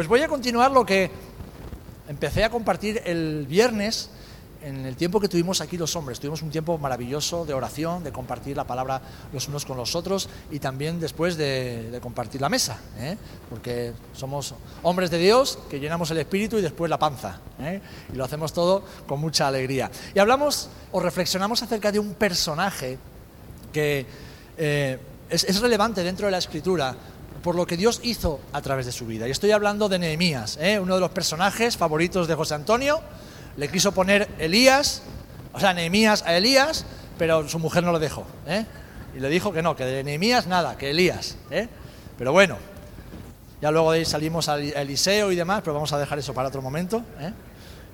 pues voy a continuar lo que empecé a compartir el viernes en el tiempo que tuvimos aquí los hombres. Tuvimos un tiempo maravilloso de oración, de compartir la palabra los unos con los otros y también después de, compartir la mesa, ¿eh? porque somos hombres de Dios que llenamos el espíritu y después la panza. ¿eh? Y lo hacemos todo con mucha alegría. Y hablamos o reflexionamos acerca de un personaje que eh, es, es relevante dentro de la escritura por lo que Dios hizo a través de su vida. Y estoy hablando de Nehemías, uno de los personajes favoritos de José Antonio le quiso poner Elías, o sea, Nehemías a Elías, pero su mujer no lo dejó. ¿eh? Y le dijo que no, que de Nehemías nada, que Elías. ¿eh? Pero bueno, ya luego de ahí salimos al Eliseo y demás, pero vamos a dejar eso para otro momento. ¿eh?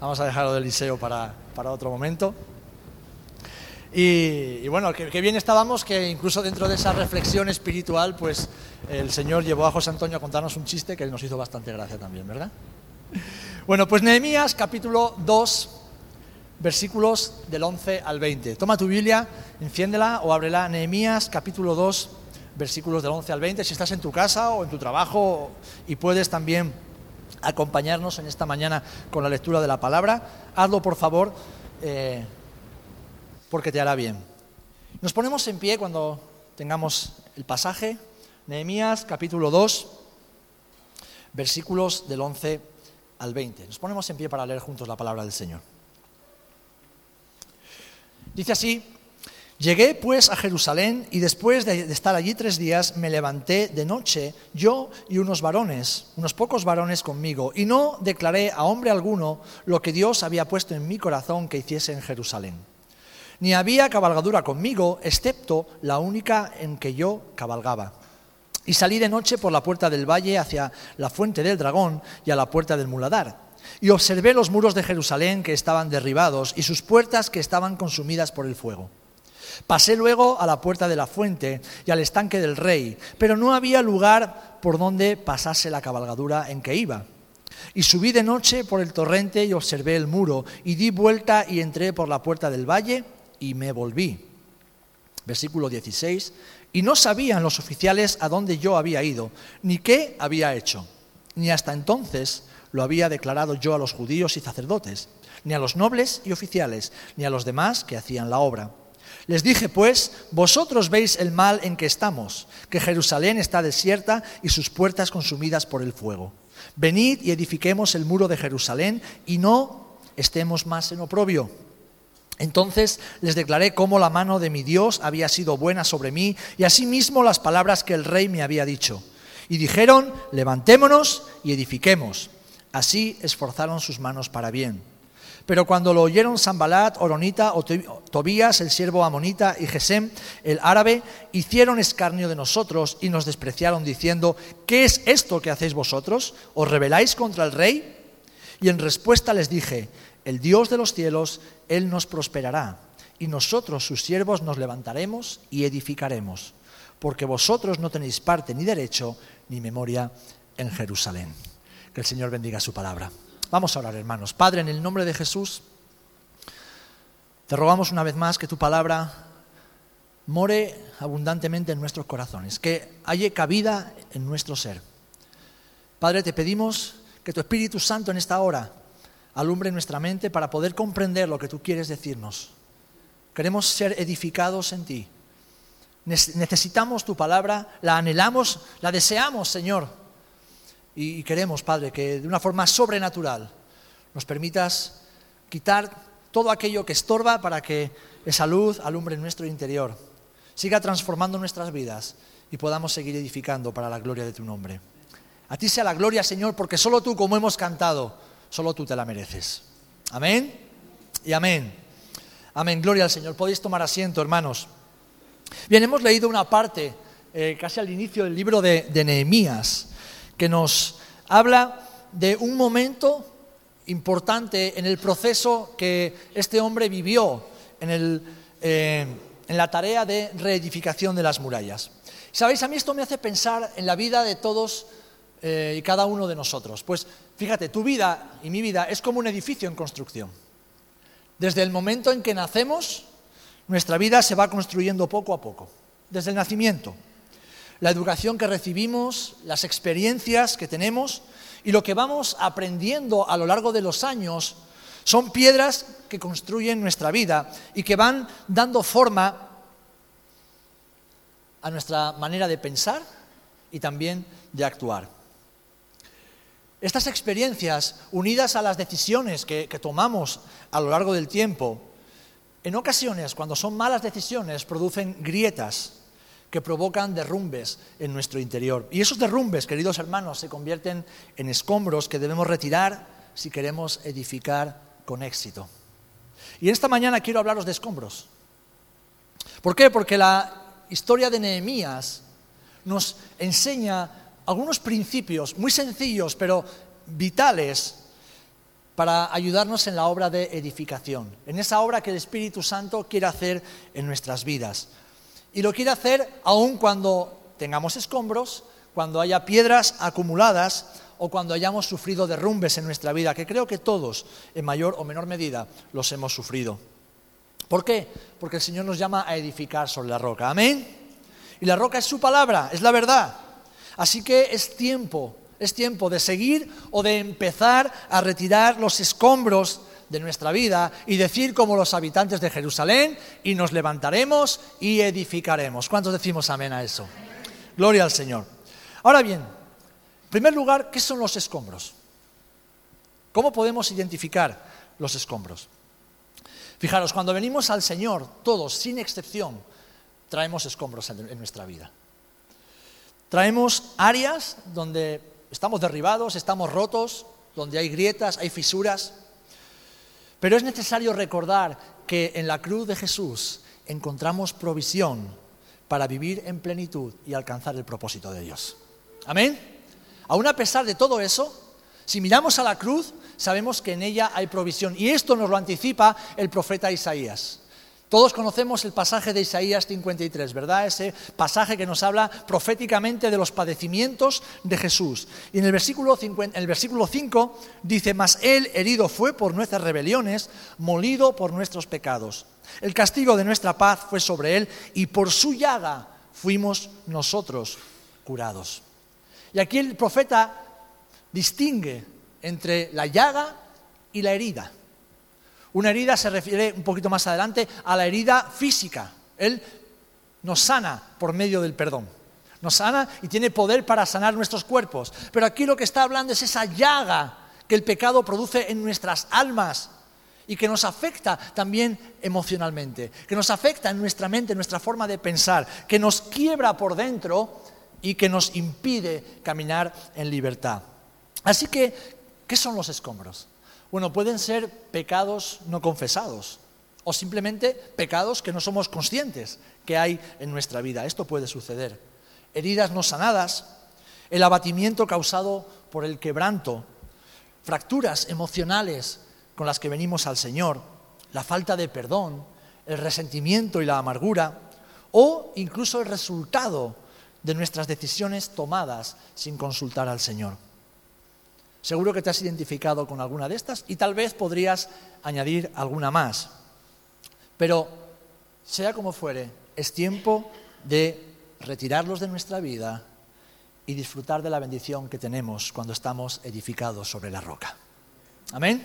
Vamos a dejarlo del Eliseo para, para otro momento. Y, bueno, qué bien estábamos que incluso dentro de esa reflexión espiritual, pues el Señor llevó a José Antonio a contarnos un chiste que nos hizo bastante gracia también, ¿verdad? Bueno, pues Nehemías capítulo 2, versículos del 11 al 20. Toma tu Biblia, enciéndela o ábrela. Nehemías capítulo 2, versículos del 11 al 20. Si estás en tu casa o en tu trabajo y puedes también acompañarnos en esta mañana con la lectura de la palabra, hazlo por favor, eh, porque te hará bien. Nos ponemos en pie cuando tengamos el pasaje. Nehemías capítulo 2, versículos del 11 al 20. Nos ponemos en pie para leer juntos la palabra del Señor. Dice así, llegué pues a Jerusalén y después de estar allí tres días me levanté de noche, yo y unos varones, unos pocos varones conmigo, y no declaré a hombre alguno lo que Dios había puesto en mi corazón que hiciese en Jerusalén. Ni había cabalgadura conmigo, excepto la única en que yo cabalgaba y salí de noche por la puerta del valle hacia la fuente del dragón y a la puerta del muladar. Y observé los muros de Jerusalén que estaban derribados y sus puertas que estaban consumidas por el fuego. Pasé luego a la puerta de la fuente y al estanque del rey, pero no había lugar por donde pasase la cabalgadura en que iba. Y subí de noche por el torrente y observé el muro, y di vuelta y entré por la puerta del valle y me volví. Versículo 16. Y no sabían los oficiales a dónde yo había ido, ni qué había hecho. Ni hasta entonces lo había declarado yo a los judíos y sacerdotes, ni a los nobles y oficiales, ni a los demás que hacían la obra. Les dije, pues, vosotros veis el mal en que estamos, que Jerusalén está desierta y sus puertas consumidas por el fuego. Venid y edifiquemos el muro de Jerusalén y no estemos más en oprobio. Entonces les declaré cómo la mano de mi Dios había sido buena sobre mí y asimismo las palabras que el rey me había dicho. Y dijeron, levantémonos y edifiquemos. Así esforzaron sus manos para bien. Pero cuando lo oyeron Sambalat, Oronita, Tobías, el siervo amonita, y Gesem, el árabe, hicieron escarnio de nosotros y nos despreciaron diciendo, ¿qué es esto que hacéis vosotros? ¿Os rebeláis contra el rey? Y en respuesta les dije, el Dios de los cielos, Él nos prosperará, y nosotros, sus siervos, nos levantaremos y edificaremos, porque vosotros no tenéis parte ni derecho ni memoria en Jerusalén. Que el Señor bendiga su palabra. Vamos a orar, hermanos. Padre, en el nombre de Jesús, te rogamos una vez más que tu palabra more abundantemente en nuestros corazones, que haya cabida en nuestro ser. Padre, te pedimos que tu Espíritu Santo en esta hora alumbre nuestra mente para poder comprender lo que tú quieres decirnos. Queremos ser edificados en ti. Necesitamos tu palabra, la anhelamos, la deseamos, Señor. Y queremos, Padre, que de una forma sobrenatural nos permitas quitar todo aquello que estorba para que esa luz alumbre nuestro interior, siga transformando nuestras vidas y podamos seguir edificando para la gloria de tu nombre. A ti sea la gloria, Señor, porque solo tú, como hemos cantado, Solo tú te la mereces. Amén y amén. Amén. Gloria al Señor. Podéis tomar asiento, hermanos. Bien, hemos leído una parte, eh, casi al inicio del libro de, Nehemías, que nos habla de un momento importante en el proceso que este hombre vivió en, eh, en la tarea de reedificación de las murallas. Sabéis, a mí esto me hace pensar en la vida de todos eh, y cada uno de nosotros. Pues fíjate, tu vida y mi vida es como un edificio en construcción. Desde el momento en que nacemos, nuestra vida se va construyendo poco a poco, desde el nacimiento. La educación que recibimos, las experiencias que tenemos Y lo que vamos aprendiendo a lo largo de los años son piedras que construyen nuestra vida y que van dando forma a nuestra manera de pensar y también de actuar. Estas experiencias, unidas a las decisiones que, tomamos a lo largo del tiempo, en ocasiones, cuando son malas decisiones, producen grietas que provocan derrumbes en nuestro interior. Y esos derrumbes, queridos hermanos, se convierten en escombros que debemos retirar si queremos edificar con éxito. Y esta mañana quiero hablaros de escombros. ¿Por qué? Porque la historia de Nehemías nos enseña algunos principios muy sencillos, pero vitales, para ayudarnos en la obra de edificación, en esa obra que el Espíritu Santo quiere hacer en nuestras vidas. Y lo quiere hacer aun cuando tengamos escombros, cuando haya piedras acumuladas o cuando hayamos sufrido derrumbes en nuestra vida, que creo que todos, en mayor o menor medida, los hemos sufrido. ¿Por qué? Porque el Señor nos llama a edificar sobre la roca. Amén. Y la roca es su palabra, es la verdad. Así que es tiempo, es tiempo de seguir o de empezar a retirar los escombros de nuestra vida y decir como los habitantes de Jerusalén, y nos levantaremos y edificaremos. ¿Cuántos decimos amén a eso? Gloria al Señor. Ahora bien, en primer lugar, ¿qué son los escombros? ¿Cómo podemos identificar los escombros? Fijaros, cuando venimos al Señor, todos, sin excepción, traemos escombros en nuestra vida. Traemos áreas donde estamos derribados, estamos rotos, donde hay grietas, hay fisuras. Pero es necesario recordar que en la cruz de Jesús encontramos provisión para vivir en plenitud y alcanzar el propósito de Dios. Amén. Aún a pesar de todo eso, si miramos a la cruz, sabemos que en ella hay provisión. Y esto nos lo anticipa el profeta Isaías. Todos conocemos el pasaje de Isaías 53, ¿verdad? Ese pasaje que nos habla proféticamente de los padecimientos de Jesús. Y en el versículo, el versículo 5 dice, mas él herido fue por nuestras rebeliones, molido por nuestros pecados. El castigo de nuestra paz fue sobre él y por su llaga fuimos nosotros curados. Y aquí el profeta distingue entre la llaga y la herida. Una herida se refiere un poquito más adelante a la herida física. Él nos sana por medio del perdón. Nos sana y tiene poder para sanar nuestros cuerpos. Pero aquí lo que está hablando es esa llaga que el pecado produce en nuestras almas y que nos afecta también emocionalmente, que nos afecta en nuestra mente, en nuestra forma de pensar, que nos quiebra por dentro y que nos impide caminar en libertad. Así que, ¿qué son los escombros? Bueno, pueden ser pecados no confesados o simplemente pecados que no somos conscientes que hay en nuestra vida. Esto puede suceder. Heridas no sanadas, el abatimiento causado por el quebranto, fracturas emocionales con las que venimos al Señor, la falta de perdón, el resentimiento y la amargura, o incluso el resultado de nuestras decisiones tomadas sin consultar al Señor. Seguro que te has identificado con alguna de estas y tal vez podrías añadir alguna más. Pero, sea como fuere, es tiempo de retirarlos de nuestra vida y disfrutar de la bendición que tenemos cuando estamos edificados sobre la roca. Amén.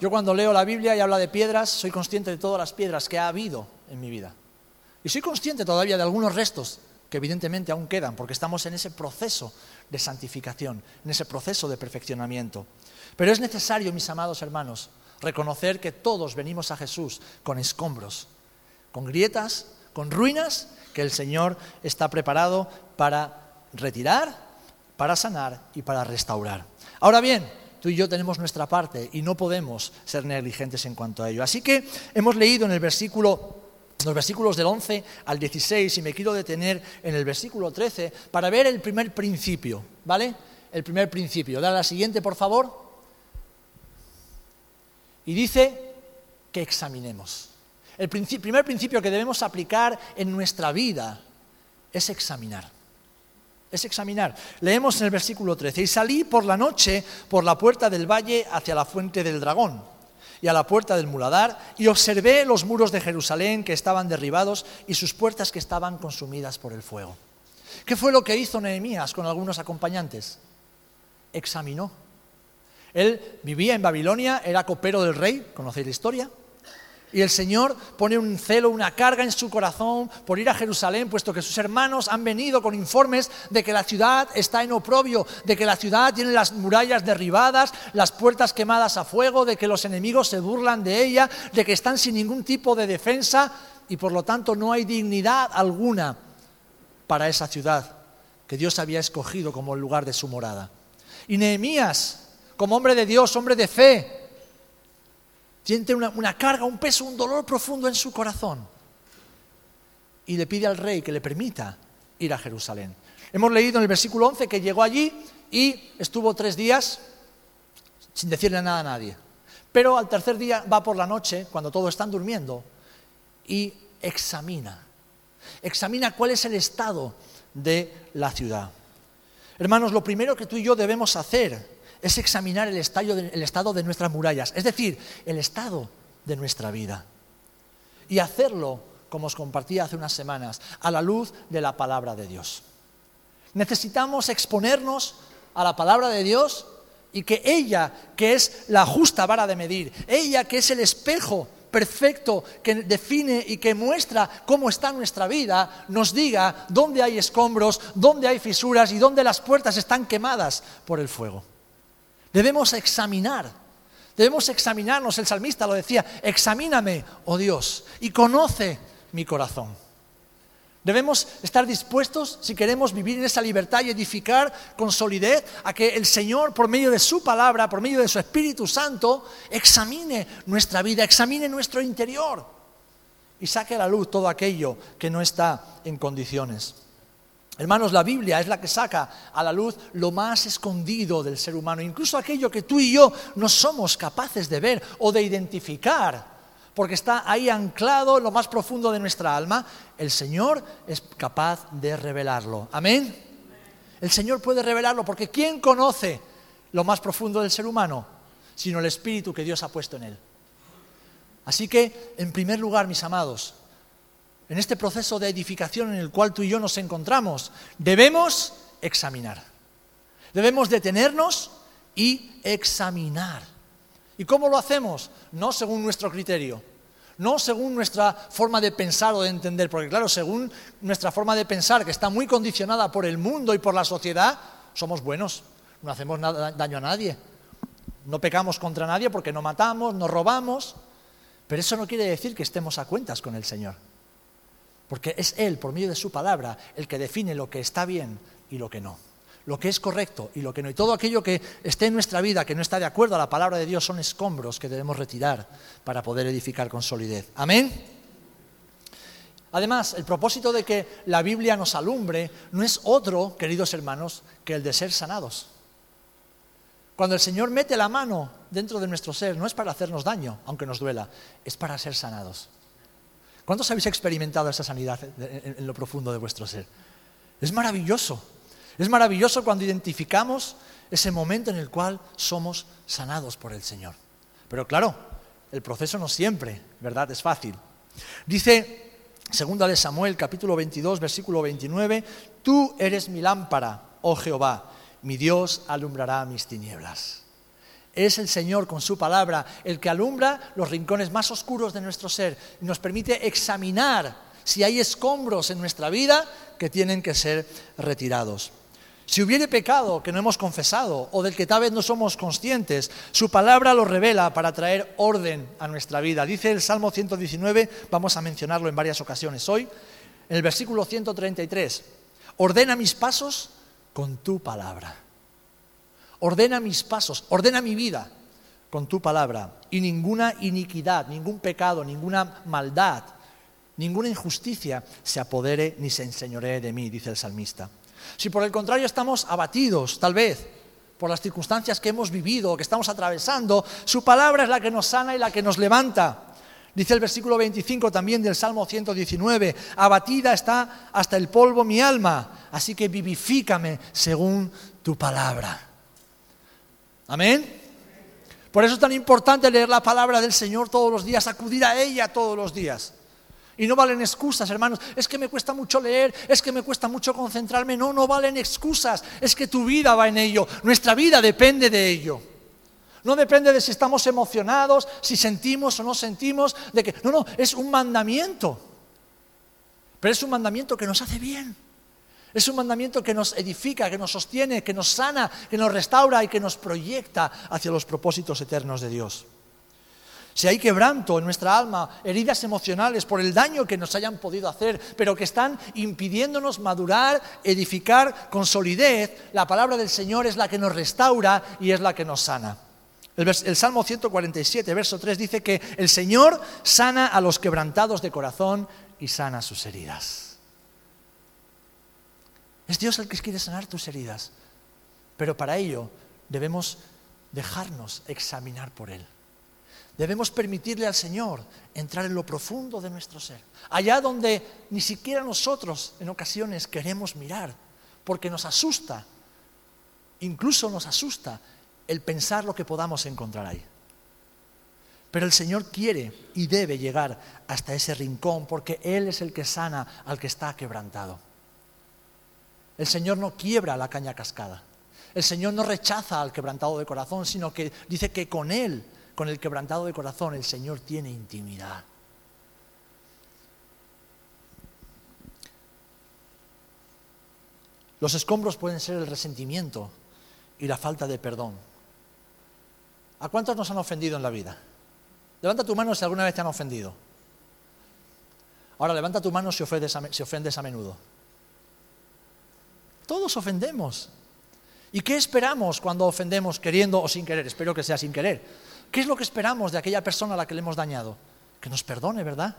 Yo cuando leo la Biblia y habla de piedras, soy consciente de todas las piedras que ha habido en mi vida. Y soy consciente todavía de algunos restos que evidentemente aún quedan, porque estamos en ese proceso de santificación, en ese proceso de perfeccionamiento. Pero es necesario, mis amados hermanos, reconocer que todos venimos a Jesús con escombros, con grietas, con ruinas que el Señor está preparado para retirar, para sanar y para restaurar. Ahora bien, tú y yo tenemos nuestra parte y no podemos ser negligentes en cuanto a ello. Así que hemos leído en el versículo los versículos del 11 al 16 y me quiero detener en el versículo 13 para ver el primer principio, ¿vale? El primer principio. Dale la siguiente, por favor. Y dice que examinemos. El primer principio que debemos aplicar en nuestra vida es examinar. Es examinar. Leemos en el versículo 13, y salí por la noche por la puerta del valle hacia la fuente del dragón y a la puerta del muladar, y observé los muros de Jerusalén que estaban derribados y sus puertas que estaban consumidas por el fuego. ¿Qué fue lo que hizo Nehemías con algunos acompañantes? examinó. Él vivía en Babilonia, era copero del rey, conocéis la historia. Y el Señor pone un celo, una carga en su corazón por ir a Jerusalén, puesto que sus hermanos han venido con informes de que la ciudad está en oprobio, de que la ciudad tiene las murallas derribadas, las puertas quemadas a fuego, de que los enemigos se burlan de ella, de que están sin ningún tipo de defensa y por lo tanto no hay dignidad alguna para esa ciudad que Dios había escogido como el lugar de su morada. Y Nehemías, como hombre de Dios, hombre de fe, Siente una, carga, un peso, un dolor profundo en su corazón. Y le pide al rey que le permita ir a Jerusalén. Hemos leído en el versículo 11 que llegó allí y estuvo tres días sin decirle nada a nadie. Pero al tercer día va por la noche, cuando todos están durmiendo, y examina. Examina cuál es el estado de la ciudad. Hermanos, lo primero que tú y yo debemos hacer es examinar el, estado de nuestras murallas, es decir, el estado de nuestra vida. Y hacerlo, como os compartía hace unas semanas, a la luz de la palabra de Dios. Necesitamos exponernos a la palabra de Dios y que ella, que es la justa vara de medir, ella que es el espejo perfecto que define y que muestra cómo está nuestra vida, nos diga dónde hay escombros, dónde hay fisuras y dónde las puertas están quemadas por el fuego. Debemos examinar, debemos examinarnos, el salmista lo decía, examíname, oh Dios, y conoce mi corazón. Debemos estar dispuestos, si queremos vivir en esa libertad y edificar con solidez, a que el Señor, por medio de su palabra, por medio de su Espíritu Santo, examine nuestra vida, examine nuestro interior y saque a la luz todo aquello que no está en condiciones. Hermanos, la Biblia es la que saca a la luz lo más escondido del ser humano, incluso aquello que tú y yo no somos capaces de ver o de identificar, porque está ahí anclado en lo más profundo de nuestra alma. El Señor es capaz de revelarlo. Amén. El Señor puede revelarlo porque ¿quién conoce lo más profundo del ser humano? Sino el Espíritu que Dios ha puesto en él. Así que, en primer lugar, mis amados, en este proceso de edificación en el cual tú y yo nos encontramos, debemos examinar. Debemos detenernos y examinar. ¿Y cómo lo hacemos? No según nuestro criterio, no según nuestra forma de pensar o de entender, porque claro, según nuestra forma de pensar, que está muy condicionada por el mundo y por la sociedad, somos buenos, no hacemos daño a nadie, no pecamos contra nadie porque no matamos, no robamos, pero eso no quiere decir que estemos a cuentas con el Señor. Porque es Él, por medio de su palabra, el que define lo que está bien y lo que no. Lo que es correcto y lo que no. Y todo aquello que esté en nuestra vida que no está de acuerdo a la palabra de Dios son escombros que debemos retirar para poder edificar con solidez. Amén. Además, el propósito de que la Biblia nos alumbre no es otro, queridos hermanos, que el de ser sanados. Cuando el Señor mete la mano dentro de nuestro ser, no es para hacernos daño, aunque nos duela, es para ser sanados. ¿Cuántos habéis experimentado esa sanidad en, lo profundo de vuestro ser? Es maravilloso. Es maravilloso cuando identificamos ese momento en el cual somos sanados por el Señor. Pero claro, el proceso no siempre, ¿verdad? Es fácil. Dice, segunda de Samuel, capítulo 22, versículo 29, tú eres mi lámpara, oh Jehová, mi Dios alumbrará mis tinieblas. Es el Señor con su palabra el que alumbra los rincones más oscuros de nuestro ser y nos permite examinar si hay escombros en nuestra vida que tienen que ser retirados. Si hubiere pecado que no hemos confesado o del que tal vez no somos conscientes, su palabra lo revela para traer orden a nuestra vida. Dice el Salmo 119, vamos a mencionarlo en varias ocasiones hoy, en el versículo 133, ordena mis pasos con tu palabra. Ordena mis pasos, ordena mi vida con tu palabra. Y ninguna iniquidad, ningún pecado, ninguna maldad, ninguna injusticia se apodere ni se enseñoree de mí, dice el salmista. Si por el contrario estamos abatidos, tal vez, por las circunstancias que hemos vivido o que estamos atravesando, su palabra es la que nos sana y la que nos levanta. Dice el versículo 25 también del Salmo 119, abatida está hasta el polvo mi alma, así que vivifícame según tu palabra. Amén. Por eso es tan importante leer la palabra del Señor todos los días, acudir a ella todos los días. Y no valen excusas, hermanos. Es que me cuesta mucho leer, es que me cuesta mucho concentrarme. No, no valen excusas. Es que tu vida va en ello. Nuestra vida depende de ello. No depende de si estamos emocionados, si sentimos o no sentimos, de que no, no, es un mandamiento. Pero es un mandamiento que nos hace bien. Es un mandamiento que nos edifica, que nos sostiene, que nos sana, que nos restaura y que nos proyecta hacia los propósitos eternos de Dios. Si hay quebranto en nuestra alma, heridas emocionales por el daño que nos hayan podido hacer, pero que están impidiéndonos madurar, edificar con solidez, la palabra del Señor es la que nos restaura y es la que nos sana. El, Salmo 147, verso 3 dice que el Señor sana a los quebrantados de corazón y sana sus heridas. Es Dios el que quiere sanar tus heridas, pero para ello debemos dejarnos examinar por Él. Debemos permitirle al Señor entrar en lo profundo de nuestro ser, allá donde ni siquiera nosotros en ocasiones queremos mirar, porque nos asusta, incluso nos asusta el pensar lo que podamos encontrar ahí. Pero el Señor quiere y debe llegar hasta ese rincón porque Él es el que sana al que está quebrantado. El Señor no quiebra la caña cascada. El Señor no rechaza al quebrantado de corazón, sino que dice que con Él con el quebrantado de corazón, el Señor tiene intimidad. Los escombros pueden ser el resentimiento y la falta de perdón. ¿A cuántos nos han ofendido en la vida? Levanta tu mano si alguna vez te han ofendido. Ahora levanta tu mano si ofendes a, si ofendes a menudo. Todos ofendemos. ¿Y qué esperamos cuando ofendemos queriendo o sin querer? Espero que sea sin querer. ¿Qué es lo que esperamos de aquella persona a la que le hemos dañado? Que nos perdone, ¿verdad?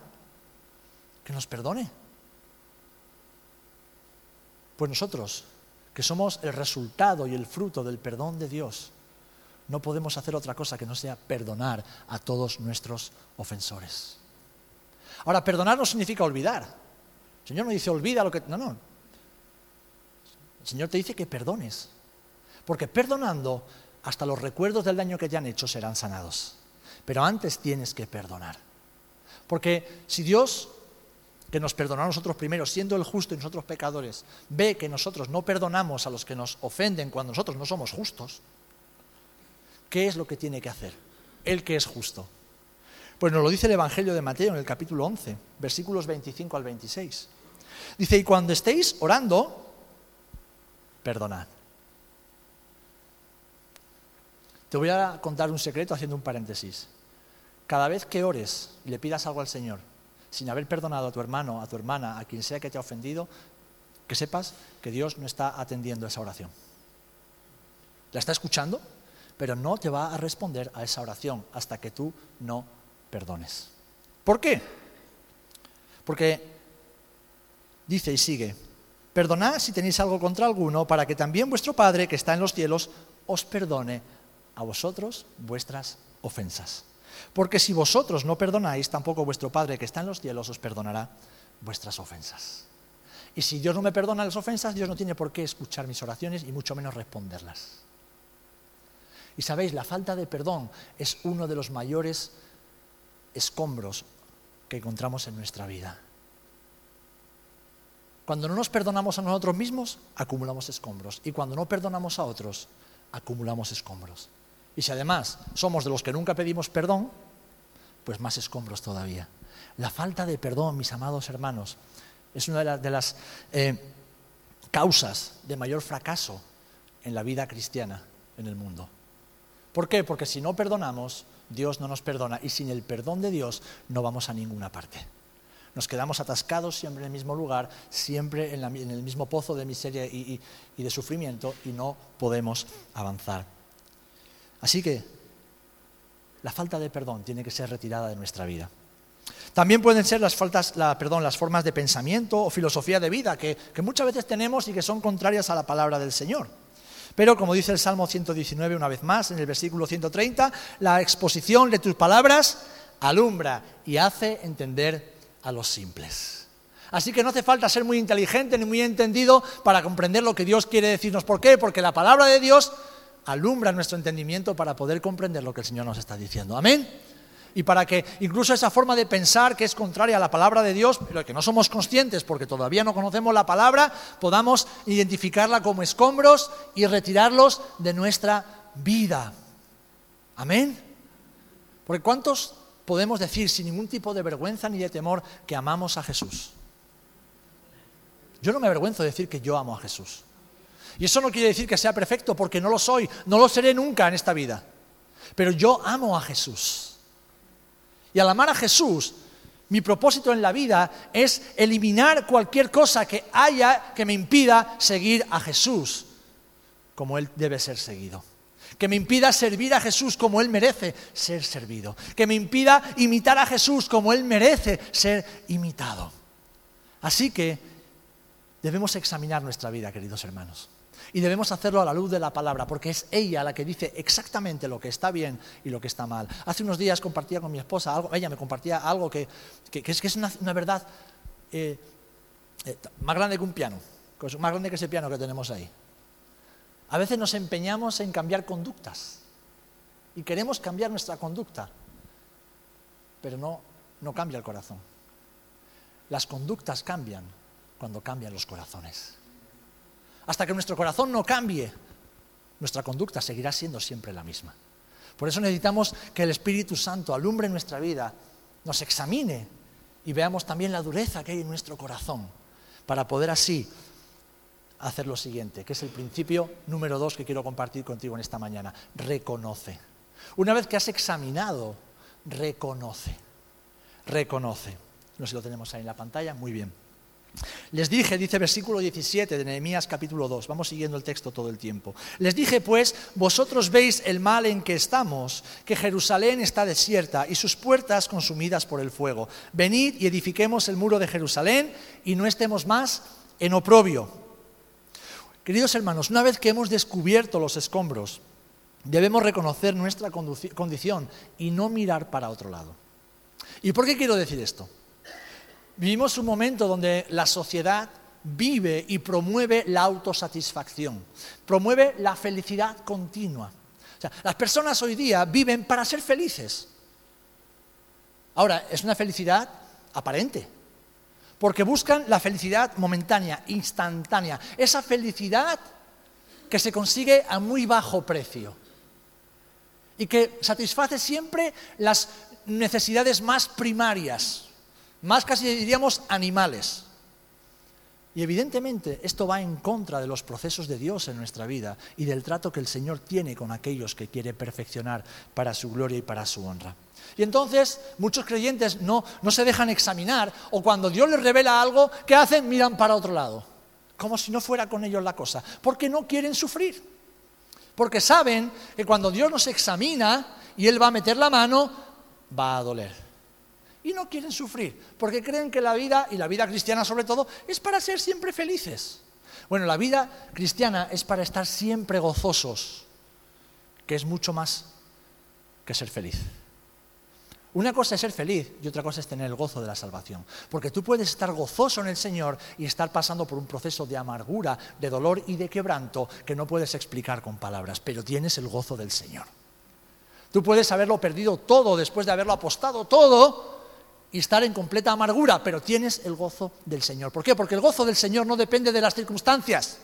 Que nos perdone. Pues nosotros, que somos el resultado y el fruto del perdón de Dios, no podemos hacer otra cosa que no sea perdonar a todos nuestros ofensores. Ahora, perdonar no significa olvidar. El Señor no dice olvida lo que... No, no. El Señor te dice que perdones. Porque perdonando hasta los recuerdos del daño que te han hecho serán sanados. Pero antes tienes que perdonar. Porque si Dios, que nos perdonó a nosotros primero, siendo el justo y nosotros pecadores, ve que nosotros no perdonamos a los que nos ofenden cuando nosotros no somos justos, ¿qué es lo que tiene que hacer? El que es justo. Pues nos lo dice el Evangelio de Mateo en el capítulo 11, versículos 25 al 26. Dice, y cuando estéis orando, perdonad. Te voy a contar un secreto haciendo un paréntesis. Cada vez que ores y le pidas algo al Señor, sin haber perdonado a tu hermano, a tu hermana, a quien sea que te ha ofendido, que sepas que Dios no está atendiendo esa oración. La está escuchando, pero no te va a responder a esa oración hasta que tú no perdones. ¿Por qué? Porque dice y sigue, perdonad si tenéis algo contra alguno, para que también vuestro Padre, que está en los cielos, os perdone a vosotros vuestras ofensas. Porque si vosotros no perdonáis, tampoco vuestro Padre que está en los cielos os perdonará vuestras ofensas. Y si Dios no me perdona las ofensas, Dios no tiene por qué escuchar mis oraciones y mucho menos responderlas. Y sabéis, la falta de perdón es uno de los mayores escombros que encontramos en nuestra vida. Cuando no nos perdonamos a nosotros mismos, acumulamos escombros. Y cuando no perdonamos a otros, acumulamos escombros. Y si además somos de los que nunca pedimos perdón, pues más escombros todavía. La falta de perdón, mis amados hermanos, es una de, las eh, causas de mayor fracaso en la vida cristiana en el mundo. ¿Por qué? Porque si no perdonamos, Dios no nos perdona y sin el perdón de Dios no vamos a ninguna parte. Nos quedamos atascados siempre en el mismo lugar, siempre en, el mismo pozo de miseria y de sufrimiento y no podemos avanzar. Así que la falta de perdón tiene que ser retirada de nuestra vida. También pueden ser las, faltas, las formas de pensamiento o filosofía de vida que, que muchas veces tenemos y que son contrarias a la palabra del Señor. Pero como dice el Salmo 119 una vez más, en el versículo 130, la exposición de tus palabras alumbra y hace entender a los simples. Así que no hace falta ser muy inteligente ni muy entendido para comprender lo que Dios quiere decirnos. ¿Por qué? Porque la palabra de Dios alumbra nuestro entendimiento para poder comprender lo que el Señor nos está diciendo. Amén. y para que incluso esa forma de pensar que es contraria a la palabra de Dios, pero que no somos conscientes porque todavía no conocemos la palabra, podamos identificarla como escombros y retirarlos de nuestra vida. Amén. Porque ¿cuántos podemos decir sin ningún tipo de vergüenza ni de temor que amamos a Jesús? Yo no me avergüenzo de decir que yo amo a Jesús. Y eso no quiere decir que sea perfecto, porque no lo soy, no lo seré nunca en esta vida. Pero yo amo a Jesús. Y al amar a Jesús, mi propósito en la vida es eliminar cualquier cosa que haya que me impida seguir a Jesús como Él debe ser seguido. Que me impida servir a Jesús como Él merece ser servido. Que me impida imitar a Jesús como Él merece ser imitado. Así que debemos examinar nuestra vida, queridos hermanos. Y debemos hacerlo a la luz de la palabra, porque es ella la que dice exactamente lo que está bien y lo que está mal. Hace unos días compartía con mi esposa algo, ella me compartía algo que, es, que es una, verdad eh, eh, más grande que un piano, más grande que ese piano que tenemos ahí. A veces nos empeñamos en cambiar conductas y queremos cambiar nuestra conducta, pero no, no cambia el corazón. Las conductas cambian cuando cambian los corazones. Hasta que nuestro corazón no cambie, nuestra conducta seguirá siendo siempre la misma. Por eso necesitamos que el Espíritu Santo alumbre nuestra vida, nos examine y veamos también la dureza que hay en nuestro corazón, para poder así hacer lo siguiente, que es el principio número dos que quiero compartir contigo en esta mañana. Reconoce. Una vez que has examinado, reconoce. Reconoce. No sé si lo tenemos ahí en la pantalla. Muy bien. Les dije, dice versículo 17 de Nehemías capítulo 2, vamos siguiendo el texto todo el tiempo. Les dije pues, vosotros veis el mal en que estamos, que Jerusalén está desierta y sus puertas consumidas por el fuego. Venid y edifiquemos el muro de Jerusalén y no estemos más en oprobio. Queridos hermanos, una vez que hemos descubierto los escombros, debemos reconocer nuestra condición y no mirar para otro lado. ¿Y por qué quiero decir esto? Vivimos un momento donde la sociedad vive y promueve la autosatisfacción, promueve la felicidad continua. O sea, las personas hoy día viven para ser felices. Ahora, es una felicidad aparente, porque buscan la felicidad momentánea, instantánea, esa felicidad que se consigue a muy bajo precio y que satisface siempre las necesidades más primarias más casi diríamos animales. Y evidentemente esto va en contra de los procesos de Dios en nuestra vida y del trato que el Señor tiene con aquellos que quiere perfeccionar para su gloria y para su honra. Y entonces muchos creyentes no, no se dejan examinar o cuando Dios les revela algo, ¿qué hacen? Miran para otro lado, como si no fuera con ellos la cosa, porque no quieren sufrir, porque saben que cuando Dios nos examina y Él va a meter la mano, va a doler y no quieren sufrir, porque creen que la vida, y la vida cristiana sobre todo, es para ser siempre felices. Bueno, la vida cristiana es para estar siempre gozosos, que es mucho más que ser feliz. Una cosa es ser feliz y otra cosa es tener el gozo de la salvación. Porque tú puedes estar gozoso en el Señor y estar pasando por un proceso de amargura, de dolor y de quebranto que no puedes explicar con palabras, pero tienes el gozo del Señor. Tú puedes haberlo perdido todo después de haberlo apostado todo, y estar en completa amargura, pero tienes el gozo del Señor. ¿Por qué? Porque el gozo del Señor no depende de las circunstancias.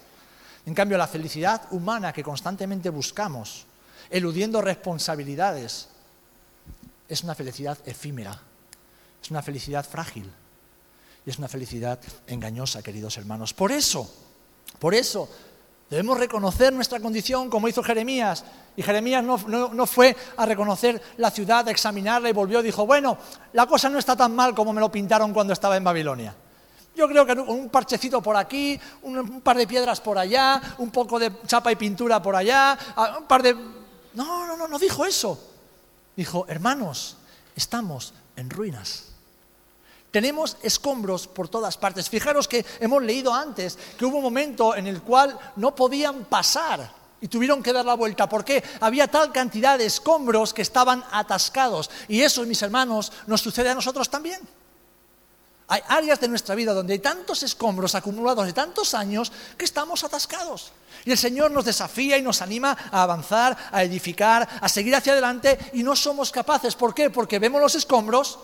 En cambio, la felicidad humana que constantemente buscamos, eludiendo responsabilidades, es una felicidad efímera, es una felicidad frágil y es una felicidad engañosa, queridos hermanos. Por eso, por eso, Debemos reconocer nuestra condición como hizo Jeremías. Y Jeremías no, fue a reconocer la ciudad, a examinarla y volvió y dijo, bueno, la cosa no está tan mal como me lo pintaron cuando estaba en Babilonia. Yo creo que un parchecito por aquí, un, par de piedras por allá, un poco de chapa y pintura por allá, un par de... No, no, no, no dijo eso. Dijo, hermanos, estamos en ruinas. Tenemos escombros por todas partes. Fijaros que hemos leído antes que hubo un momento en el cual no podían pasar y tuvieron que dar la vuelta. ¿Por qué? Había tal cantidad de escombros que estaban atascados. Y eso, mis hermanos, nos sucede a nosotros también. Hay áreas de nuestra vida donde hay tantos escombros acumulados de tantos años que estamos atascados. Y el Señor nos desafía y nos anima a avanzar, a edificar, a seguir hacia adelante y no somos capaces. ¿Por qué? Porque vemos los escombros,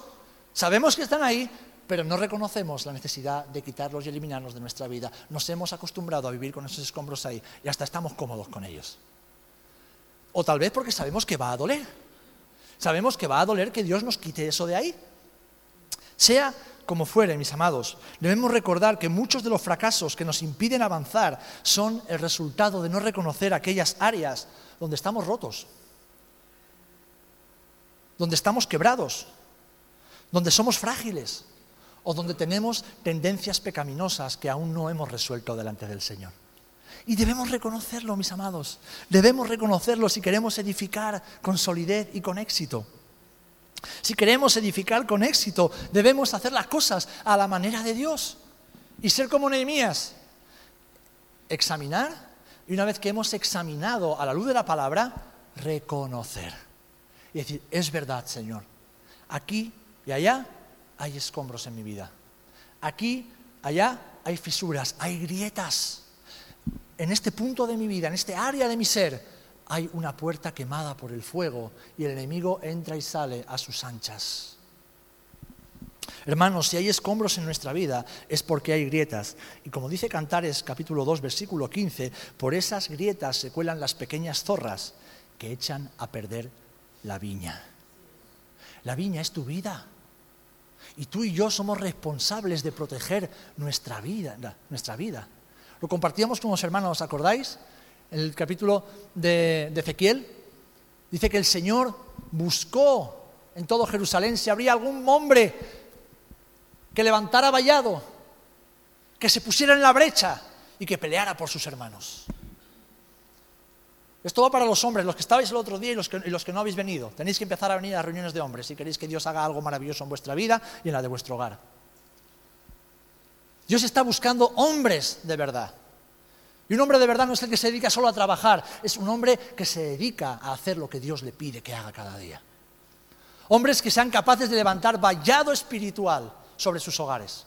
sabemos que están ahí, pero no reconocemos la necesidad de quitarlos y eliminarlos de nuestra vida. Nos hemos acostumbrado a vivir con esos escombros ahí y hasta estamos cómodos con ellos. O tal vez porque sabemos que va a doler. Sabemos que va a doler que Dios nos quite eso de ahí. Sea como fuere, mis amados, debemos recordar que muchos de los fracasos que nos impiden avanzar son el resultado de no reconocer aquellas áreas donde estamos rotos, donde estamos quebrados, donde somos frágiles o donde tenemos tendencias pecaminosas que aún no hemos resuelto delante del Señor. Y debemos reconocerlo, mis amados. Debemos reconocerlo si queremos edificar con solidez y con éxito. Si queremos edificar con éxito, debemos hacer las cosas a la manera de Dios y ser como Nehemías. Examinar y una vez que hemos examinado a la luz de la palabra, reconocer. Y decir, es verdad, Señor, aquí y allá hay escombros en mi vida. Aquí, allá hay fisuras, hay grietas. En este punto de mi vida, en este área de mi ser, hay una puerta quemada por el fuego y el enemigo entra y sale a sus anchas. Hermanos, si hay escombros en nuestra vida es porque hay grietas. Y como dice Cantares capítulo 2, versículo 15, por esas grietas se cuelan las pequeñas zorras que echan a perder la viña. La viña es tu vida. Y tú y yo somos responsables de proteger nuestra vida, nuestra vida. Lo compartíamos con los hermanos, ¿os acordáis? En el capítulo de, de Ezequiel dice que el Señor buscó en todo Jerusalén si habría algún hombre que levantara vallado, que se pusiera en la brecha y que peleara por sus hermanos. Esto va para los hombres, los que estabais el otro día y los, que, no habéis venido. Tenéis que empezar a venir a reuniones de hombres si queréis que Dios haga algo maravilloso en vuestra vida y en la de vuestro hogar. Dios está buscando hombres de verdad. Y un hombre de verdad no es el que se dedica solo a trabajar, es un hombre que se dedica a hacer lo que Dios le pide que haga cada día. Hombres que sean capaces de levantar vallado espiritual sobre sus hogares.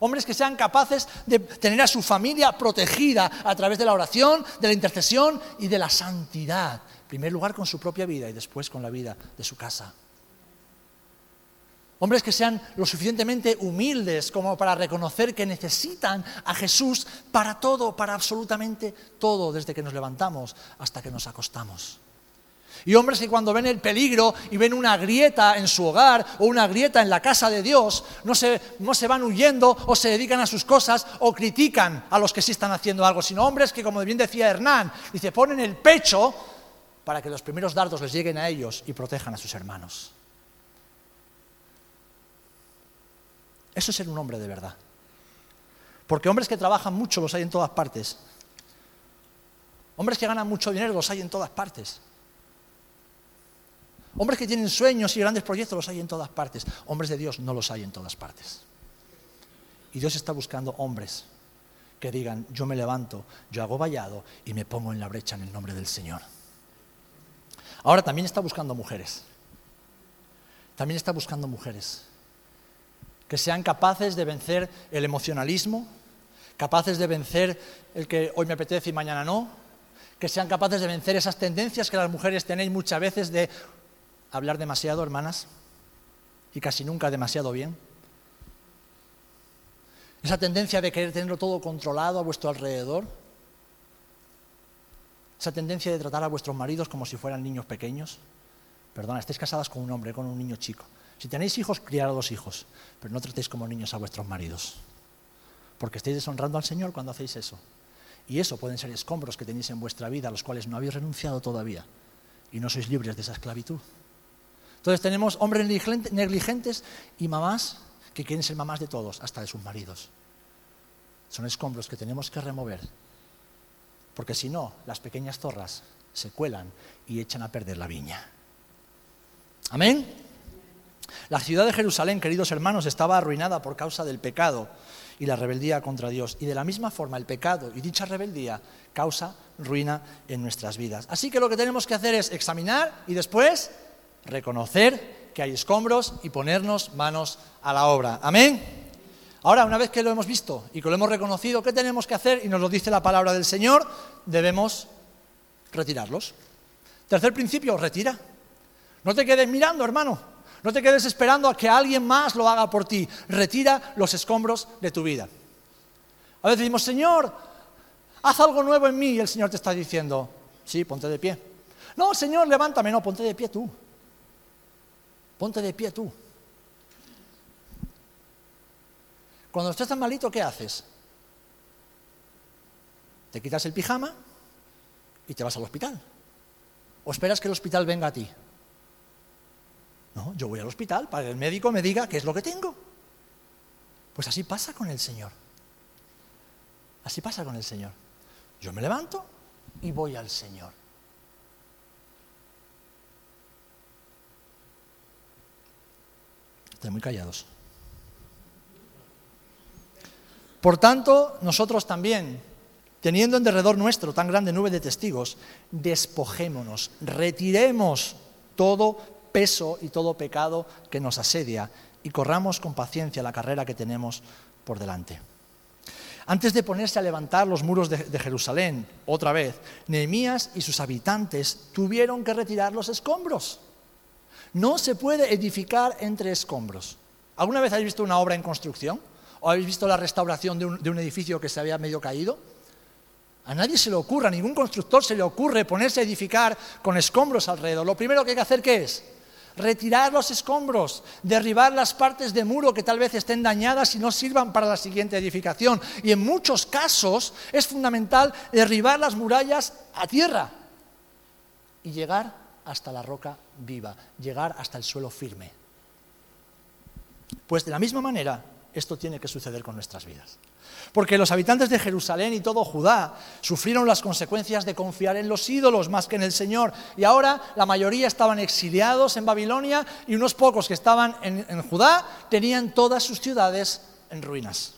Hombres que sean capaces de tener a su familia protegida a través de la oración, de la intercesión y de la santidad. En primer lugar con su propia vida y después con la vida de su casa. Hombres que sean lo suficientemente humildes como para reconocer que necesitan a Jesús para todo, para absolutamente todo, desde que nos levantamos hasta que nos acostamos. Y hombres que cuando ven el peligro y ven una grieta en su hogar o una grieta en la casa de Dios, no se, no se van huyendo o se dedican a sus cosas o critican a los que sí están haciendo algo, sino hombres que, como bien decía Hernán, dice, ponen el pecho para que los primeros dardos les lleguen a ellos y protejan a sus hermanos. Eso es ser un hombre de verdad. Porque hombres que trabajan mucho los hay en todas partes. Hombres que ganan mucho dinero los hay en todas partes. Hombres que tienen sueños y grandes proyectos los hay en todas partes. Hombres de Dios no los hay en todas partes. Y Dios está buscando hombres que digan, yo me levanto, yo hago vallado y me pongo en la brecha en el nombre del Señor. Ahora también está buscando mujeres. También está buscando mujeres que sean capaces de vencer el emocionalismo, capaces de vencer el que hoy me apetece y mañana no, que sean capaces de vencer esas tendencias que las mujeres tenéis muchas veces de hablar demasiado, hermanas, y casi nunca demasiado bien. Esa tendencia de querer tenerlo todo controlado a vuestro alrededor. Esa tendencia de tratar a vuestros maridos como si fueran niños pequeños. Perdona, estéis casadas con un hombre, con un niño chico. Si tenéis hijos, criar a los hijos, pero no tratéis como niños a vuestros maridos. Porque estáis deshonrando al Señor cuando hacéis eso. Y eso pueden ser escombros que tenéis en vuestra vida, a los cuales no habéis renunciado todavía. Y no sois libres de esa esclavitud. Entonces tenemos hombres negligentes y mamás que quieren ser mamás de todos, hasta de sus maridos. Son escombros que tenemos que remover, porque si no, las pequeñas zorras se cuelan y echan a perder la viña. Amén. La ciudad de Jerusalén, queridos hermanos, estaba arruinada por causa del pecado y la rebeldía contra Dios. Y de la misma forma, el pecado y dicha rebeldía causa ruina en nuestras vidas. Así que lo que tenemos que hacer es examinar y después reconocer que hay escombros y ponernos manos a la obra. Amén. Ahora, una vez que lo hemos visto y que lo hemos reconocido, ¿qué tenemos que hacer? Y nos lo dice la palabra del Señor, debemos retirarlos. Tercer principio, retira. No te quedes mirando, hermano. No te quedes esperando a que alguien más lo haga por ti. Retira los escombros de tu vida. A veces decimos, Señor, haz algo nuevo en mí. Y el Señor te está diciendo, sí, ponte de pie. No, Señor, levántame. No, ponte de pie tú. Ponte de pie tú. Cuando estás tan malito, ¿qué haces? Te quitas el pijama y te vas al hospital. ¿O esperas que el hospital venga a ti? No, yo voy al hospital para que el médico me diga qué es lo que tengo. Pues así pasa con el Señor. Así pasa con el Señor. Yo me levanto y voy al Señor. Están muy callados. Por tanto, nosotros también, teniendo en derredor nuestro tan grande nube de testigos, despojémonos, retiremos todo peso y todo pecado que nos asedia y corramos con paciencia la carrera que tenemos por delante. Antes de ponerse a levantar los muros de, de, Jerusalén, otra vez, Nehemías y sus habitantes tuvieron que retirar los escombros. No se puede edificar entre escombros. ¿Alguna vez habéis visto una obra en construcción? ¿O habéis visto la restauración de un, edificio que se había medio caído? A nadie se le ocurre, a ningún constructor se le ocurre ponerse a edificar con escombros alrededor. Lo primero que hay que hacer, ¿qué es? Retirar los escombros, derribar las partes de muro que tal vez estén dañadas y no sirvan para la siguiente edificación. Y en muchos casos es fundamental derribar las murallas a tierra y llegar hasta la roca viva, llegar hasta el suelo firme. Pues de la misma manera, esto tiene que suceder con nuestras vidas. Porque los habitantes de Jerusalén y todo Judá sufrieron las consecuencias de confiar en los ídolos más que en el Señor. Y ahora la mayoría estaban exiliados en Babilonia y unos pocos que estaban en, en Judá tenían todas sus ciudades en ruinas.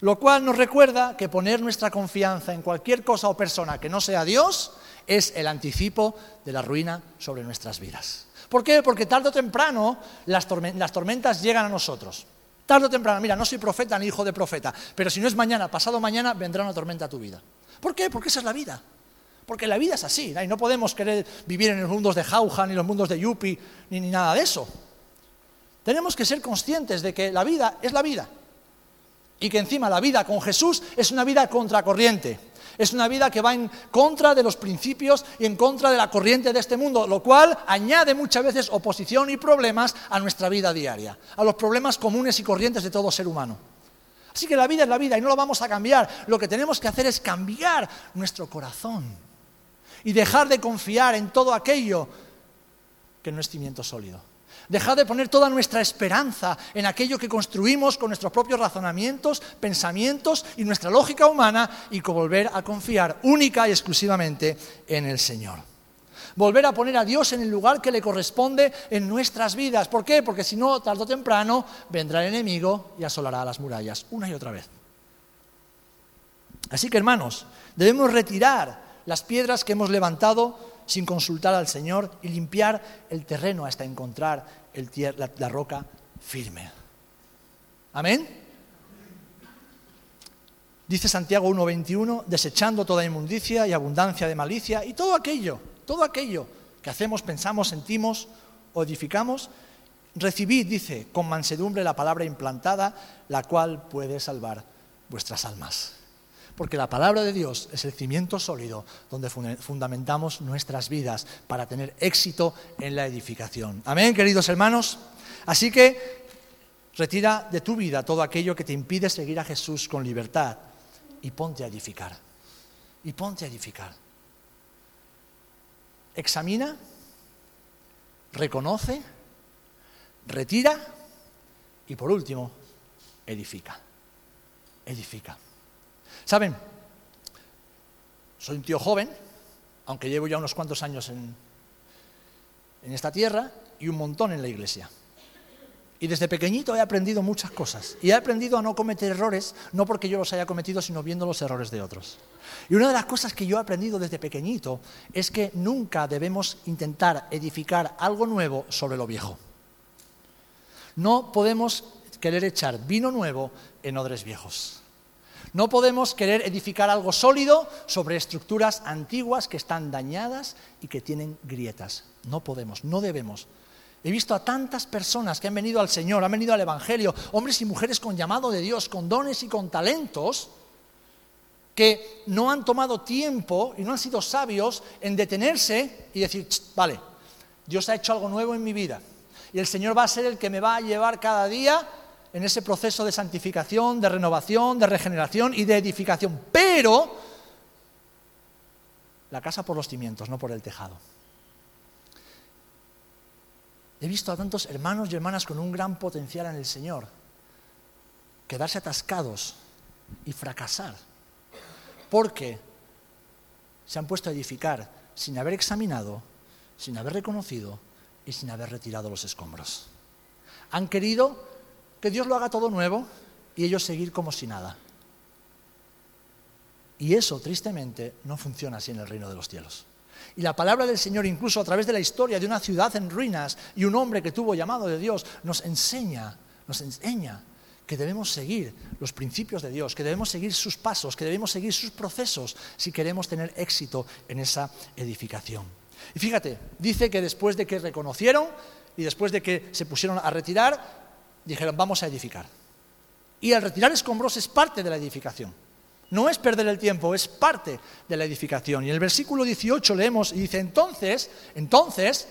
Lo cual nos recuerda que poner nuestra confianza en cualquier cosa o persona que no sea Dios es el anticipo de la ruina sobre nuestras vidas. ¿Por qué? Porque tarde o temprano las, tormentas llegan a nosotros. Tarde o temprano, mira, no soy profeta ni hijo de profeta, pero si no es mañana, pasado mañana, vendrá una tormenta a tu vida. ¿Por qué? Porque esa es la vida. Porque la vida es así, y no podemos querer vivir en los mundos de jauja, ni los mundos de yupi, ni, ni nada de eso. Tenemos que ser conscientes de que la vida es la vida. Y que encima la vida con Jesús es una vida contracorriente. Es una vida que va en contra de los principios y en contra de la corriente de este mundo, lo cual añade muchas veces oposición y problemas a nuestra vida diaria, a los problemas comunes y corrientes de todo ser humano. Así que la vida es la vida y no lo vamos a cambiar. Lo que tenemos que hacer es cambiar nuestro corazón y dejar de confiar en todo aquello que no es cimiento sólido. Dejar de poner toda nuestra esperanza en aquello que construimos con nuestros propios razonamientos, pensamientos y nuestra lógica humana y volver a confiar única y exclusivamente en el Señor. Volver a poner a Dios en el lugar que le corresponde en nuestras vidas. ¿Por qué? Porque si no, tarde o temprano, vendrá el enemigo y asolará las murallas una y otra vez. Así que, hermanos, debemos retirar las piedras que hemos levantado sin consultar al Señor y limpiar el terreno hasta encontrar la, la roca firme. Amén. Dice Santiago 1:21, desechando toda inmundicia y abundancia de malicia y todo aquello, todo aquello que hacemos, pensamos, sentimos o edificamos, recibid, dice, con mansedumbre la palabra implantada, la cual puede salvar vuestras almas porque la palabra de Dios es el cimiento sólido donde fundamentamos nuestras vidas para tener éxito en la edificación. Amén, queridos hermanos. Así que retira de tu vida todo aquello que te impide seguir a Jesús con libertad y ponte a edificar. Y ponte a edificar. Examina, reconoce, retira y por último, edifica. Edifica. ¿Saben? Soy un tío joven, aunque llevo ya unos cuantos años en, en esta tierra y un montón en la iglesia. Y desde pequeñito he aprendido muchas cosas. Y he aprendido a no cometer errores, no porque yo los haya cometido, sino viendo los errores de otros. Y una de las cosas que yo he aprendido desde pequeñito es que nunca debemos intentar edificar algo nuevo sobre lo viejo. No podemos querer echar vino nuevo en odres viejos. No podemos querer edificar algo sólido sobre estructuras antiguas que están dañadas y que tienen grietas. No podemos, no debemos. He visto a tantas personas que han venido al Señor, han venido al Evangelio, hombres y mujeres con llamado de Dios, con dones y con talentos, que no han tomado tiempo y no han sido sabios en detenerse y decir, vale, Dios ha hecho algo nuevo en mi vida y el Señor va a ser el que me va a llevar cada día en ese proceso de santificación, de renovación, de regeneración y de edificación. Pero la casa por los cimientos, no por el tejado. He visto a tantos hermanos y hermanas con un gran potencial en el Señor quedarse atascados y fracasar porque se han puesto a edificar sin haber examinado, sin haber reconocido y sin haber retirado los escombros. Han querido que Dios lo haga todo nuevo y ellos seguir como si nada. Y eso, tristemente, no funciona así en el reino de los cielos. Y la palabra del Señor, incluso a través de la historia de una ciudad en ruinas y un hombre que tuvo llamado de Dios, nos enseña, nos enseña que debemos seguir los principios de Dios, que debemos seguir sus pasos, que debemos seguir sus procesos si queremos tener éxito en esa edificación. Y fíjate, dice que después de que reconocieron y después de que se pusieron a retirar, dijeron, vamos a edificar. Y el retirar escombros es parte de la edificación. No es perder el tiempo, es parte de la edificación. Y en el versículo 18 leemos y dice, entonces, entonces,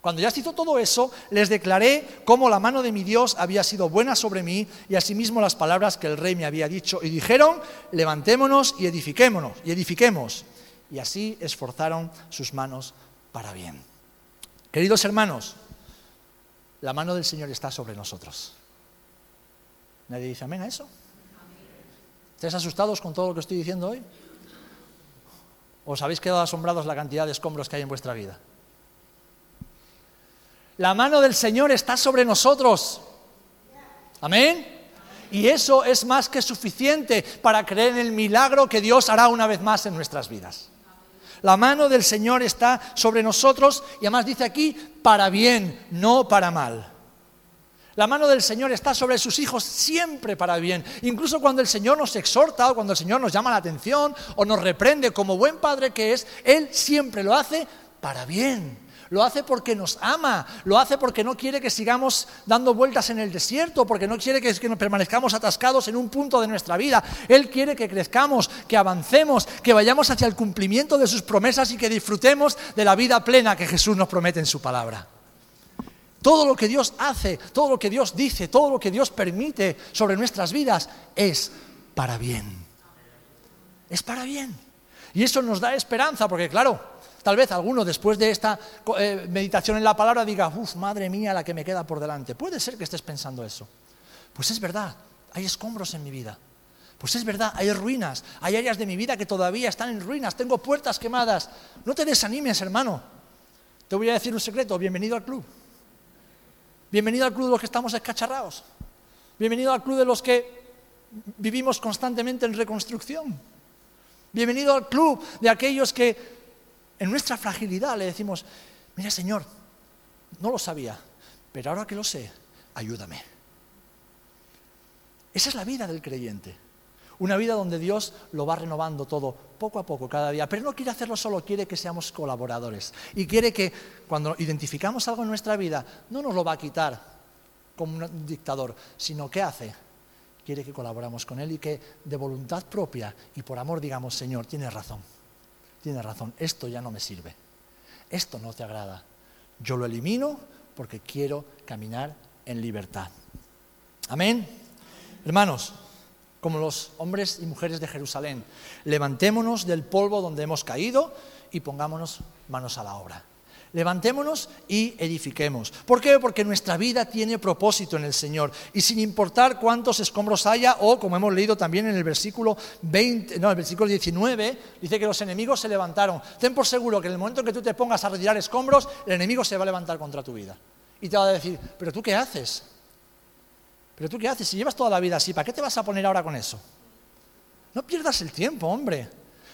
cuando ya se hizo todo eso, les declaré cómo la mano de mi Dios había sido buena sobre mí y asimismo las palabras que el rey me había dicho. Y dijeron, levantémonos y edifiquémonos, y edifiquemos. Y así esforzaron sus manos para bien. Queridos hermanos, la mano del Señor está sobre nosotros. ¿Nadie dice amén a eso? ¿Estáis asustados con todo lo que estoy diciendo hoy? ¿Os habéis quedado asombrados la cantidad de escombros que hay en vuestra vida? La mano del Señor está sobre nosotros. Amén. Y eso es más que suficiente para creer en el milagro que Dios hará una vez más en nuestras vidas. La mano del Señor está sobre nosotros y además dice aquí, para bien, no para mal. La mano del Señor está sobre sus hijos siempre para bien. Incluso cuando el Señor nos exhorta o cuando el Señor nos llama la atención o nos reprende como buen padre que es, Él siempre lo hace para bien. Lo hace porque nos ama, lo hace porque no quiere que sigamos dando vueltas en el desierto, porque no quiere que, nos permanezcamos atascados en un punto de nuestra vida. Él quiere que crezcamos, que avancemos, que vayamos hacia el cumplimiento de sus promesas y que disfrutemos de la vida plena que Jesús nos promete en su palabra. Todo lo que Dios hace, todo lo que Dios dice, todo lo que Dios permite sobre nuestras vidas es para bien. Es para bien. Y eso nos da esperanza, porque claro, Tal vez alguno después de esta eh, meditación en la palabra diga, uff, madre mía, la que me queda por delante. Puede ser que estés pensando eso. Pues es verdad, hay escombros en mi vida. Pues es verdad, hay ruinas, hay áreas de mi vida que todavía están en ruinas, tengo puertas quemadas. No te desanimes, hermano. Te voy a decir un secreto, bienvenido al club. Bienvenido al club de los que estamos escacharrados. Bienvenido al club de los que vivimos constantemente en reconstrucción. Bienvenido al club de aquellos que en nuestra fragilidad le decimos, mira Señor, no lo sabía, pero ahora que lo sé, ayúdame. Esa es la vida del creyente. Una vida donde Dios lo va renovando todo poco a poco, cada día. Pero no quiere hacerlo solo, quiere que seamos colaboradores. Y quiere que cuando identificamos algo en nuestra vida, no nos lo va a quitar como un dictador, sino que hace. Quiere que colaboramos con Él y que de voluntad propia y por amor digamos, Señor, tienes razón tiene razón, esto ya no me sirve, esto no te agrada. Yo lo elimino porque quiero caminar en libertad. Amén. Hermanos, como los hombres y mujeres de Jerusalén, levantémonos del polvo donde hemos caído y pongámonos manos a la obra. Levantémonos y edifiquemos. ¿Por qué? Porque nuestra vida tiene propósito en el Señor. Y sin importar cuántos escombros haya, o como hemos leído también en el versículo 20, no, el versículo 19, dice que los enemigos se levantaron. Ten por seguro que en el momento en que tú te pongas a retirar escombros, el enemigo se va a levantar contra tu vida. Y te va a decir, pero tú qué haces? ¿Pero tú qué haces? Si llevas toda la vida así, ¿para qué te vas a poner ahora con eso? No pierdas el tiempo, hombre.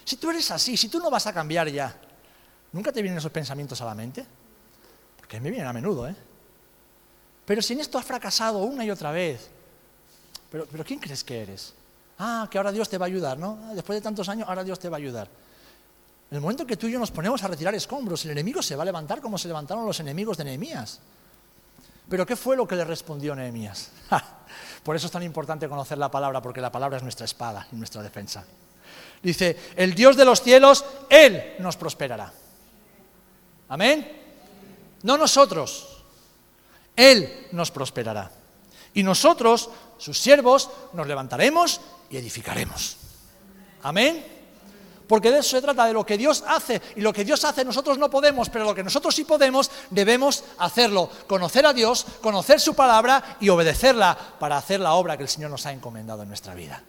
Si tú eres así, si tú no vas a cambiar ya, ¿Nunca te vienen esos pensamientos a la mente? Porque me vienen a menudo, ¿eh? Pero si en esto has fracasado una y otra vez, pero, pero ¿quién crees que eres? Ah, que ahora Dios te va a ayudar, ¿no? Ah, después de tantos años, ahora Dios te va a ayudar. En el momento que tú y yo nos ponemos a retirar escombros, el enemigo se va a levantar como se levantaron los enemigos de Nehemías. Pero ¿qué fue lo que le respondió Nehemías? Por eso es tan importante conocer la palabra, porque la palabra es nuestra espada y nuestra defensa. Dice, el Dios de los cielos, Él nos prosperará. Amén. No nosotros, Él nos prosperará. Y nosotros, sus siervos, nos levantaremos y edificaremos. Amén. Porque de eso se trata, de lo que Dios hace. Y lo que Dios hace nosotros no podemos, pero lo que nosotros sí podemos, debemos hacerlo. Conocer a Dios, conocer su palabra y obedecerla para hacer la obra que el Señor nos ha encomendado en nuestra vida.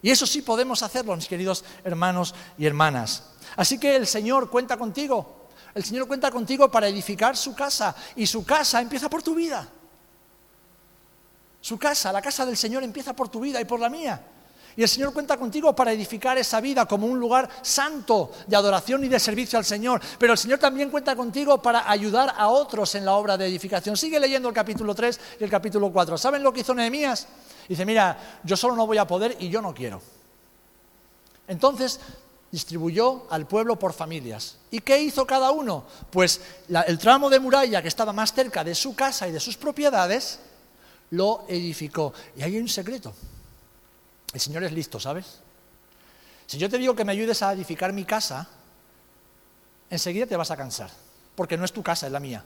Y eso sí podemos hacerlo, mis queridos hermanos y hermanas. Así que el Señor cuenta contigo. El Señor cuenta contigo para edificar su casa. Y su casa empieza por tu vida. Su casa, la casa del Señor empieza por tu vida y por la mía. Y el Señor cuenta contigo para edificar esa vida como un lugar santo de adoración y de servicio al Señor. Pero el Señor también cuenta contigo para ayudar a otros en la obra de edificación. Sigue leyendo el capítulo 3 y el capítulo 4. ¿Saben lo que hizo Nehemías? Dice, mira, yo solo no voy a poder y yo no quiero. Entonces distribuyó al pueblo por familias. ¿Y qué hizo cada uno? Pues el tramo de muralla que estaba más cerca de su casa y de sus propiedades, lo edificó. Y hay un secreto. El Señor es listo, ¿sabes? Si yo te digo que me ayudes a edificar mi casa, enseguida te vas a cansar, porque no es tu casa, es la mía.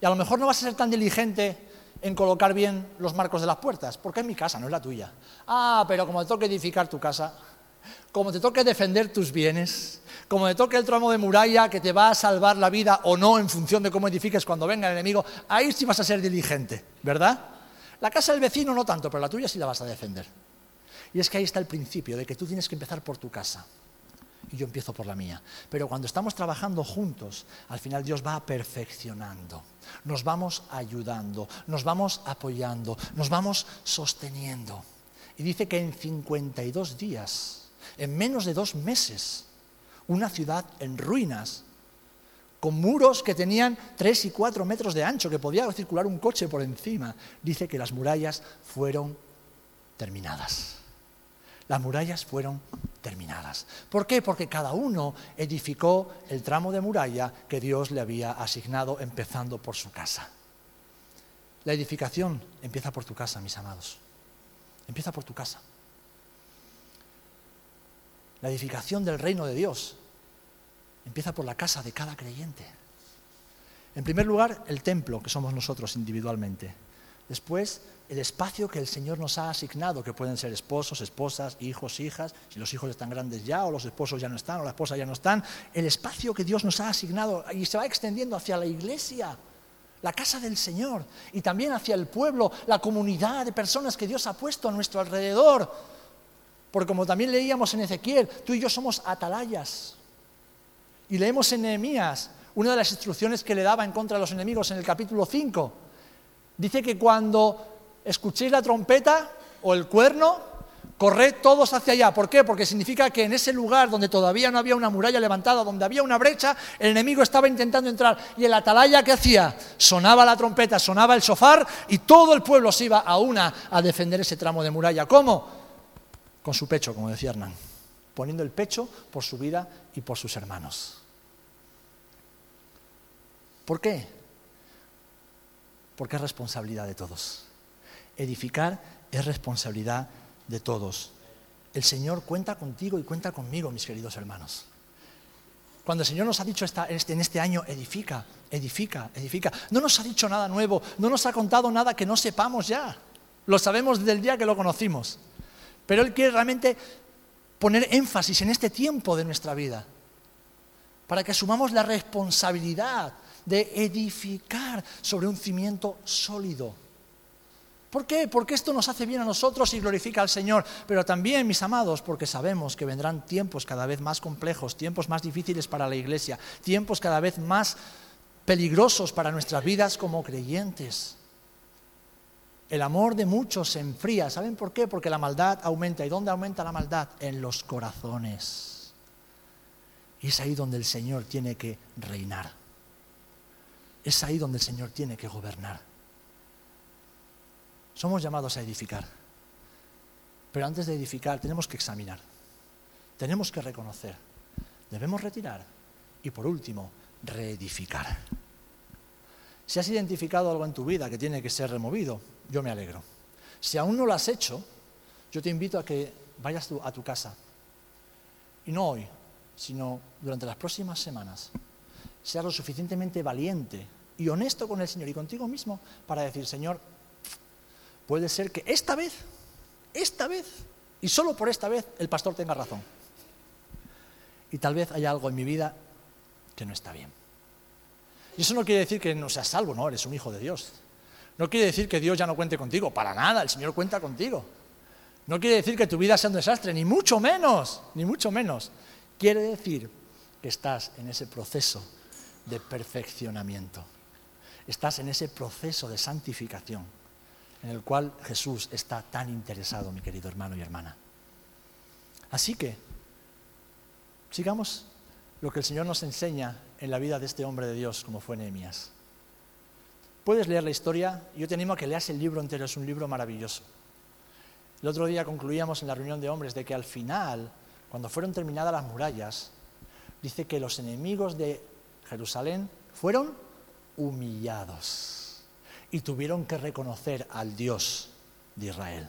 Y a lo mejor no vas a ser tan diligente en colocar bien los marcos de las puertas, porque es mi casa, no es la tuya. Ah, pero como te toque edificar tu casa, como te toque defender tus bienes, como te toque el tramo de muralla que te va a salvar la vida o no en función de cómo edifiques cuando venga el enemigo, ahí sí vas a ser diligente, ¿verdad? La casa del vecino no tanto, pero la tuya sí la vas a defender. Y es que ahí está el principio de que tú tienes que empezar por tu casa. Y yo empiezo por la mía. Pero cuando estamos trabajando juntos, al final Dios va perfeccionando. Nos vamos ayudando, nos vamos apoyando, nos vamos sosteniendo. Y dice que en 52 días, en menos de dos meses, una ciudad en ruinas, con muros que tenían tres y cuatro metros de ancho, que podía circular un coche por encima, dice que las murallas fueron terminadas las murallas fueron terminadas. ¿Por qué? Porque cada uno edificó el tramo de muralla que Dios le había asignado, empezando por su casa. La edificación empieza por tu casa, mis amados. Empieza por tu casa. La edificación del reino de Dios empieza por la casa de cada creyente. En primer lugar, el templo, que somos nosotros individualmente. Después, el espacio que el Señor nos ha asignado, que pueden ser esposos, esposas, hijos, hijas, si los hijos están grandes ya, o los esposos ya no están, o las esposas ya no están, el espacio que Dios nos ha asignado y se va extendiendo hacia la iglesia, la casa del Señor, y también hacia el pueblo, la comunidad de personas que Dios ha puesto a nuestro alrededor. Porque como también leíamos en Ezequiel, tú y yo somos atalayas. Y leemos en Nehemías una de las instrucciones que le daba en contra de los enemigos en el capítulo 5 Dice que cuando escuchéis la trompeta o el cuerno, corred todos hacia allá. ¿Por qué? Porque significa que en ese lugar donde todavía no había una muralla levantada, donde había una brecha, el enemigo estaba intentando entrar. Y el atalaya que hacía, sonaba la trompeta, sonaba el sofar y todo el pueblo se iba a una a defender ese tramo de muralla. ¿Cómo? Con su pecho, como decía Hernán, poniendo el pecho por su vida y por sus hermanos. ¿Por qué? porque es responsabilidad de todos. Edificar es responsabilidad de todos. El Señor cuenta contigo y cuenta conmigo, mis queridos hermanos. Cuando el Señor nos ha dicho este, en este año, edifica, edifica, edifica, no nos ha dicho nada nuevo, no nos ha contado nada que no sepamos ya. Lo sabemos desde el día que lo conocimos. Pero Él quiere realmente poner énfasis en este tiempo de nuestra vida, para que asumamos la responsabilidad de edificar sobre un cimiento sólido. ¿Por qué? Porque esto nos hace bien a nosotros y glorifica al Señor. Pero también, mis amados, porque sabemos que vendrán tiempos cada vez más complejos, tiempos más difíciles para la iglesia, tiempos cada vez más peligrosos para nuestras vidas como creyentes. El amor de muchos se enfría. ¿Saben por qué? Porque la maldad aumenta. ¿Y dónde aumenta la maldad? En los corazones. Y es ahí donde el Señor tiene que reinar es ahí donde el Señor tiene que gobernar. Somos llamados a edificar. Pero antes de edificar tenemos que examinar. Tenemos que reconocer. Debemos retirar. Y por último, reedificar. Si has identificado algo en tu vida que tiene que ser removido, yo me alegro. Si aún no lo has hecho, yo te invito a que vayas a tu casa. Y no hoy, sino durante las próximas semanas. Seas lo suficientemente valiente y honesto con el Señor y contigo mismo para decir, Señor, puede ser que esta vez, esta vez, y solo por esta vez, el pastor tenga razón. Y tal vez haya algo en mi vida que no está bien. Y eso no quiere decir que no seas salvo, no, eres un hijo de Dios. No quiere decir que Dios ya no cuente contigo, para nada, el Señor cuenta contigo. No quiere decir que tu vida sea un desastre, ni mucho menos, ni mucho menos. Quiere decir que estás en ese proceso de perfeccionamiento. Estás en ese proceso de santificación en el cual Jesús está tan interesado, mi querido hermano y hermana. Así que, sigamos lo que el Señor nos enseña en la vida de este hombre de Dios, como fue Nehemías. Puedes leer la historia, yo te animo a que leas el libro entero, es un libro maravilloso. El otro día concluíamos en la reunión de hombres de que al final, cuando fueron terminadas las murallas, dice que los enemigos de Jerusalén fueron humillados y tuvieron que reconocer al Dios de Israel.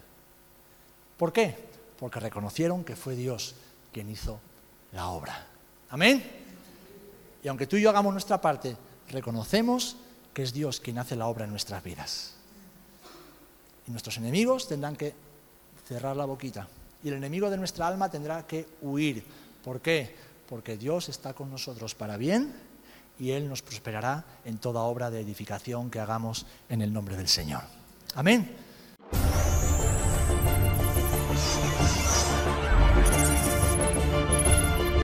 ¿Por qué? Porque reconocieron que fue Dios quien hizo la obra. Amén. Y aunque tú y yo hagamos nuestra parte, reconocemos que es Dios quien hace la obra en nuestras vidas. Y nuestros enemigos tendrán que cerrar la boquita. Y el enemigo de nuestra alma tendrá que huir. ¿Por qué? Porque Dios está con nosotros para bien y Él nos prosperará en toda obra de edificación que hagamos en el nombre del Señor. Amén.